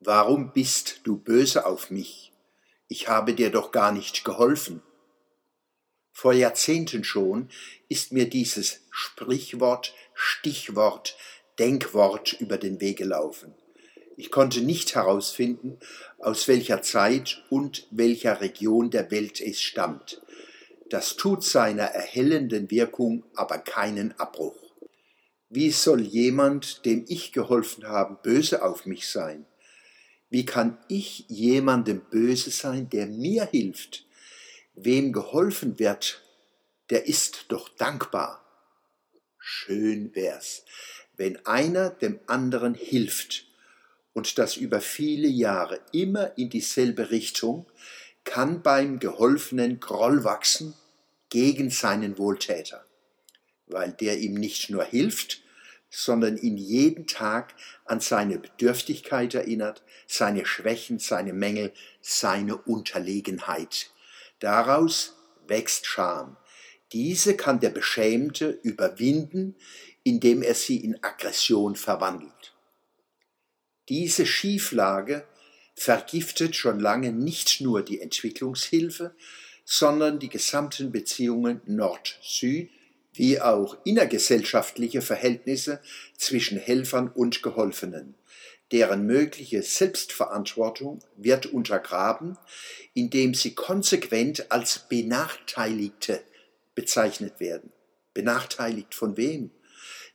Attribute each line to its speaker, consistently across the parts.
Speaker 1: Warum bist du böse auf mich? Ich habe dir doch gar nicht geholfen. Vor Jahrzehnten schon ist mir dieses Sprichwort, Stichwort, Denkwort über den Weg gelaufen. Ich konnte nicht herausfinden, aus welcher Zeit und welcher Region der Welt es stammt. Das tut seiner erhellenden Wirkung aber keinen Abbruch. Wie soll jemand, dem ich geholfen habe, böse auf mich sein? Wie kann ich jemandem böse sein, der mir hilft? Wem geholfen wird, der ist doch dankbar. Schön wär's, wenn einer dem anderen hilft, und das über viele Jahre immer in dieselbe Richtung, kann beim Geholfenen Groll wachsen gegen seinen Wohltäter, weil der ihm nicht nur hilft, sondern ihn jeden Tag an seine Bedürftigkeit erinnert, seine Schwächen, seine Mängel, seine Unterlegenheit. Daraus wächst Scham. Diese kann der Beschämte überwinden, indem er sie in Aggression verwandelt. Diese Schieflage vergiftet schon lange nicht nur die Entwicklungshilfe, sondern die gesamten Beziehungen Nord-Süd, wie auch innergesellschaftliche Verhältnisse zwischen Helfern und Geholfenen. Deren mögliche Selbstverantwortung wird untergraben, indem sie konsequent als Benachteiligte bezeichnet werden. Benachteiligt von wem?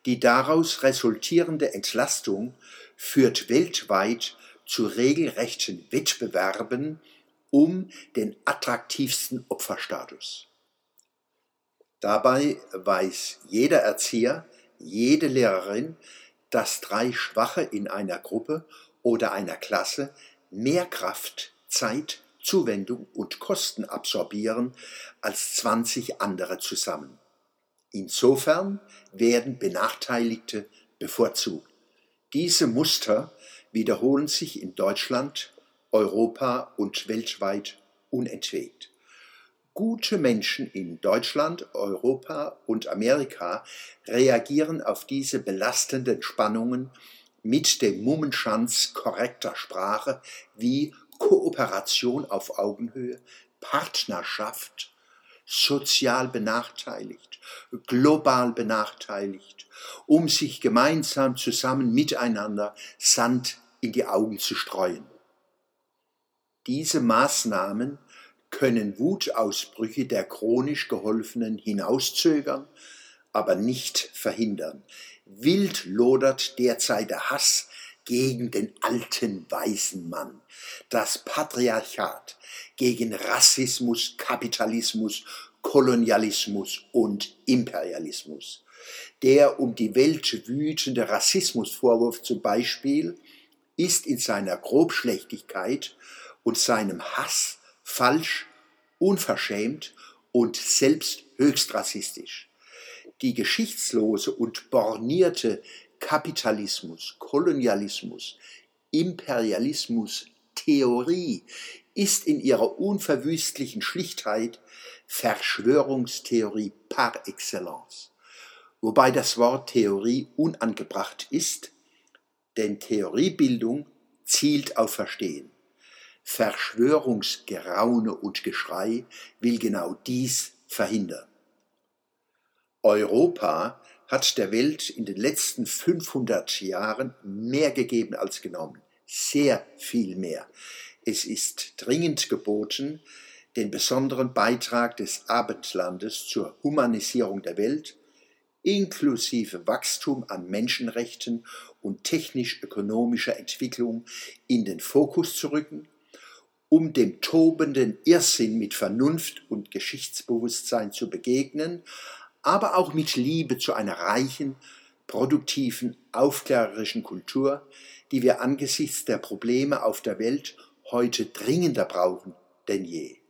Speaker 1: Die daraus resultierende Entlastung führt weltweit zu regelrechten Wettbewerben um den attraktivsten Opferstatus. Dabei weiß jeder Erzieher, jede Lehrerin, dass drei Schwache in einer Gruppe oder einer Klasse mehr Kraft, Zeit, Zuwendung und Kosten absorbieren als 20 andere zusammen. Insofern werden Benachteiligte bevorzugt. Diese Muster wiederholen sich in Deutschland, Europa und weltweit unentwegt. Gute Menschen in Deutschland, Europa und Amerika reagieren auf diese belastenden Spannungen mit dem Mummenschanz korrekter Sprache wie Kooperation auf Augenhöhe, Partnerschaft, sozial benachteiligt, global benachteiligt, um sich gemeinsam zusammen miteinander Sand in die Augen zu streuen. Diese Maßnahmen können Wutausbrüche der chronisch Geholfenen hinauszögern, aber nicht verhindern. Wild lodert derzeit der Hass gegen den alten weißen Mann, das Patriarchat, gegen Rassismus, Kapitalismus, Kolonialismus und Imperialismus. Der um die Welt wütende Rassismusvorwurf zum Beispiel ist in seiner Grobschlechtigkeit und seinem Hass falsch, unverschämt und selbst höchst rassistisch. Die geschichtslose und bornierte Kapitalismus, Kolonialismus, Imperialismus, Theorie ist in ihrer unverwüstlichen Schlichtheit Verschwörungstheorie par excellence. Wobei das Wort Theorie unangebracht ist, denn Theoriebildung zielt auf Verstehen. Verschwörungsgeraune und Geschrei will genau dies verhindern. Europa hat der Welt in den letzten 500 Jahren mehr gegeben als genommen. Sehr viel mehr. Es ist dringend geboten, den besonderen Beitrag des Abendlandes zur Humanisierung der Welt, inklusive Wachstum an Menschenrechten und technisch-ökonomischer Entwicklung in den Fokus zu rücken um dem tobenden Irrsinn mit Vernunft und Geschichtsbewusstsein zu begegnen, aber auch mit Liebe zu einer reichen, produktiven, aufklärerischen Kultur, die wir angesichts der Probleme auf der Welt heute dringender brauchen denn je.